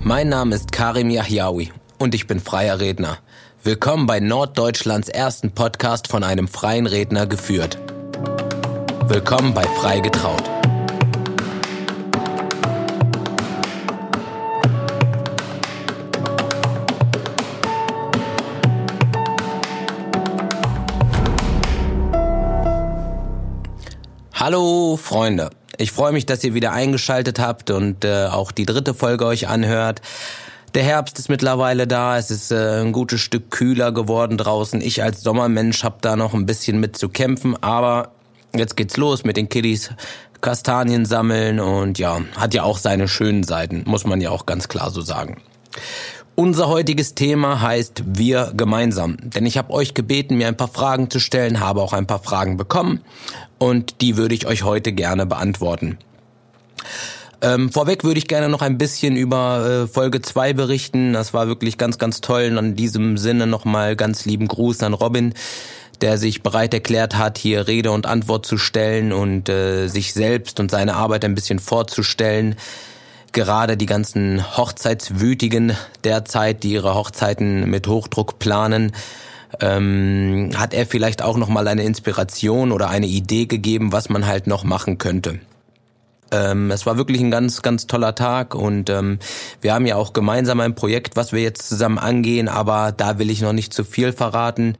Mein Name ist Karim Yahyaoui und ich bin freier Redner. Willkommen bei Norddeutschlands ersten Podcast von einem freien Redner geführt. Willkommen bei Frei getraut. Hallo Freunde, ich freue mich, dass ihr wieder eingeschaltet habt und äh, auch die dritte Folge euch anhört. Der Herbst ist mittlerweile da, es ist äh, ein gutes Stück kühler geworden draußen. Ich als Sommermensch habe da noch ein bisschen mit zu kämpfen, aber jetzt geht's los mit den Kiddies. Kastanien sammeln und ja, hat ja auch seine schönen Seiten, muss man ja auch ganz klar so sagen. Unser heutiges Thema heißt Wir gemeinsam. Denn ich habe euch gebeten, mir ein paar Fragen zu stellen, habe auch ein paar Fragen bekommen und die würde ich euch heute gerne beantworten. Ähm, vorweg würde ich gerne noch ein bisschen über äh, Folge 2 berichten. Das war wirklich ganz, ganz toll. Und in diesem Sinne nochmal ganz lieben Gruß an Robin, der sich bereit erklärt hat, hier Rede und Antwort zu stellen und äh, sich selbst und seine Arbeit ein bisschen vorzustellen. Gerade die ganzen Hochzeitswütigen derzeit, die ihre Hochzeiten mit Hochdruck planen, ähm, hat er vielleicht auch noch mal eine Inspiration oder eine Idee gegeben, was man halt noch machen könnte. Ähm, es war wirklich ein ganz, ganz toller Tag und ähm, wir haben ja auch gemeinsam ein Projekt, was wir jetzt zusammen angehen, aber da will ich noch nicht zu viel verraten.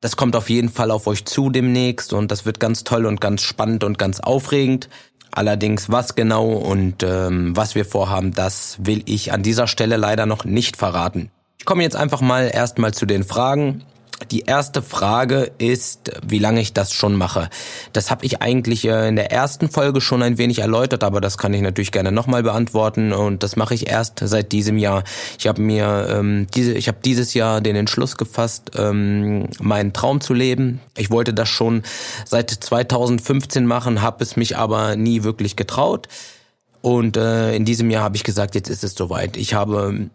Das kommt auf jeden Fall auf euch zu demnächst und das wird ganz toll und ganz spannend und ganz aufregend. Allerdings was genau und ähm, was wir vorhaben, das will ich an dieser Stelle leider noch nicht verraten. Ich komme jetzt einfach mal erstmal zu den Fragen die erste Frage ist, wie lange ich das schon mache. Das habe ich eigentlich äh, in der ersten Folge schon ein wenig erläutert, aber das kann ich natürlich gerne nochmal beantworten und das mache ich erst seit diesem Jahr. Ich habe mir ähm, diese, ich habe dieses Jahr den Entschluss gefasst, ähm, meinen Traum zu leben. Ich wollte das schon seit 2015 machen, habe es mich aber nie wirklich getraut. Und äh, in diesem Jahr habe ich gesagt, jetzt ist es soweit. Ich habe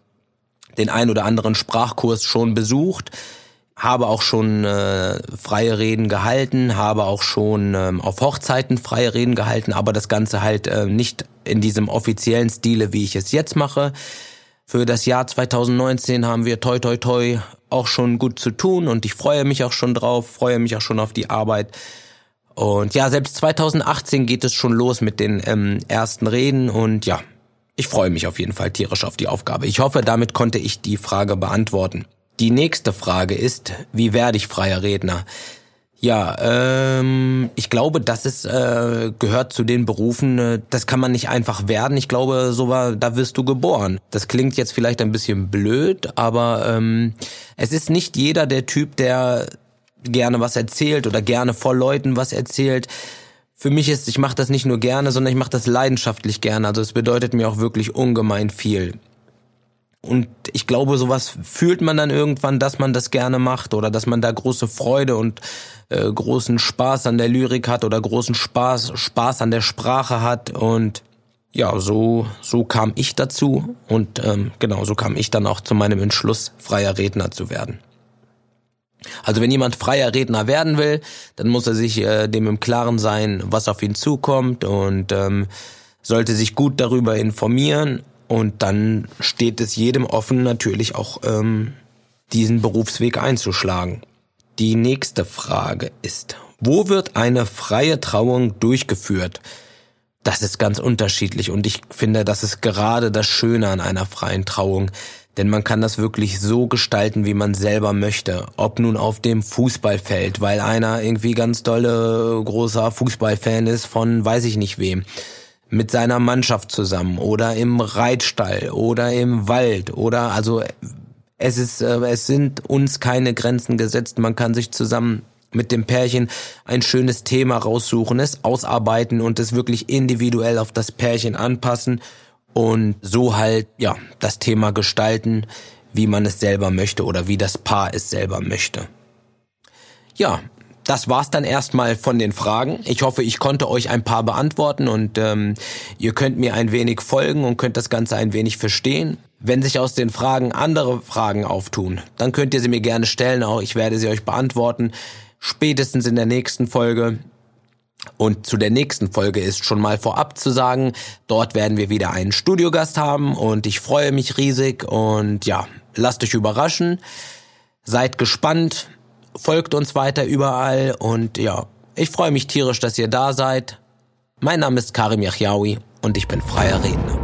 den ein oder anderen Sprachkurs schon besucht habe auch schon äh, freie Reden gehalten, habe auch schon ähm, auf Hochzeiten freie Reden gehalten, aber das Ganze halt äh, nicht in diesem offiziellen Stile, wie ich es jetzt mache. Für das Jahr 2019 haben wir toi toi toi auch schon gut zu tun und ich freue mich auch schon drauf, freue mich auch schon auf die Arbeit. Und ja, selbst 2018 geht es schon los mit den ähm, ersten Reden und ja, ich freue mich auf jeden Fall tierisch auf die Aufgabe. Ich hoffe, damit konnte ich die Frage beantworten. Die nächste Frage ist, wie werde ich freier Redner? Ja, ähm, ich glaube, das ist äh, gehört zu den Berufen. Äh, das kann man nicht einfach werden. Ich glaube, so war, da wirst du geboren. Das klingt jetzt vielleicht ein bisschen blöd, aber ähm, es ist nicht jeder der Typ, der gerne was erzählt oder gerne vor Leuten was erzählt. Für mich ist, ich mache das nicht nur gerne, sondern ich mache das leidenschaftlich gerne. Also es bedeutet mir auch wirklich ungemein viel. Und ich glaube, sowas fühlt man dann irgendwann, dass man das gerne macht oder dass man da große Freude und äh, großen Spaß an der Lyrik hat oder großen Spaß, Spaß an der Sprache hat. Und ja, so, so kam ich dazu und ähm, genau, so kam ich dann auch zu meinem Entschluss, freier Redner zu werden. Also wenn jemand freier Redner werden will, dann muss er sich äh, dem im Klaren sein, was auf ihn zukommt und ähm, sollte sich gut darüber informieren und dann steht es jedem offen, natürlich auch ähm, diesen Berufsweg einzuschlagen. Die nächste Frage ist, wo wird eine freie Trauung durchgeführt? Das ist ganz unterschiedlich und ich finde, das ist gerade das Schöne an einer freien Trauung. Denn man kann das wirklich so gestalten, wie man selber möchte. Ob nun auf dem Fußballfeld, weil einer irgendwie ganz dolle großer Fußballfan ist von weiß ich nicht wem mit seiner Mannschaft zusammen oder im Reitstall oder im Wald oder also es ist äh, es sind uns keine Grenzen gesetzt. Man kann sich zusammen mit dem Pärchen ein schönes Thema raussuchen, es ausarbeiten und es wirklich individuell auf das Pärchen anpassen und so halt ja das Thema gestalten, wie man es selber möchte oder wie das Paar es selber möchte. Ja, das war's dann erstmal von den Fragen. Ich hoffe, ich konnte euch ein paar beantworten und ähm, ihr könnt mir ein wenig folgen und könnt das Ganze ein wenig verstehen. Wenn sich aus den Fragen andere Fragen auftun, dann könnt ihr sie mir gerne stellen. Auch ich werde sie euch beantworten. Spätestens in der nächsten Folge. Und zu der nächsten Folge ist schon mal vorab zu sagen, dort werden wir wieder einen Studiogast haben und ich freue mich riesig und ja, lasst euch überraschen. Seid gespannt, folgt uns weiter überall und ja, ich freue mich tierisch, dass ihr da seid. Mein Name ist Karim Yachiaoui und ich bin freier Redner.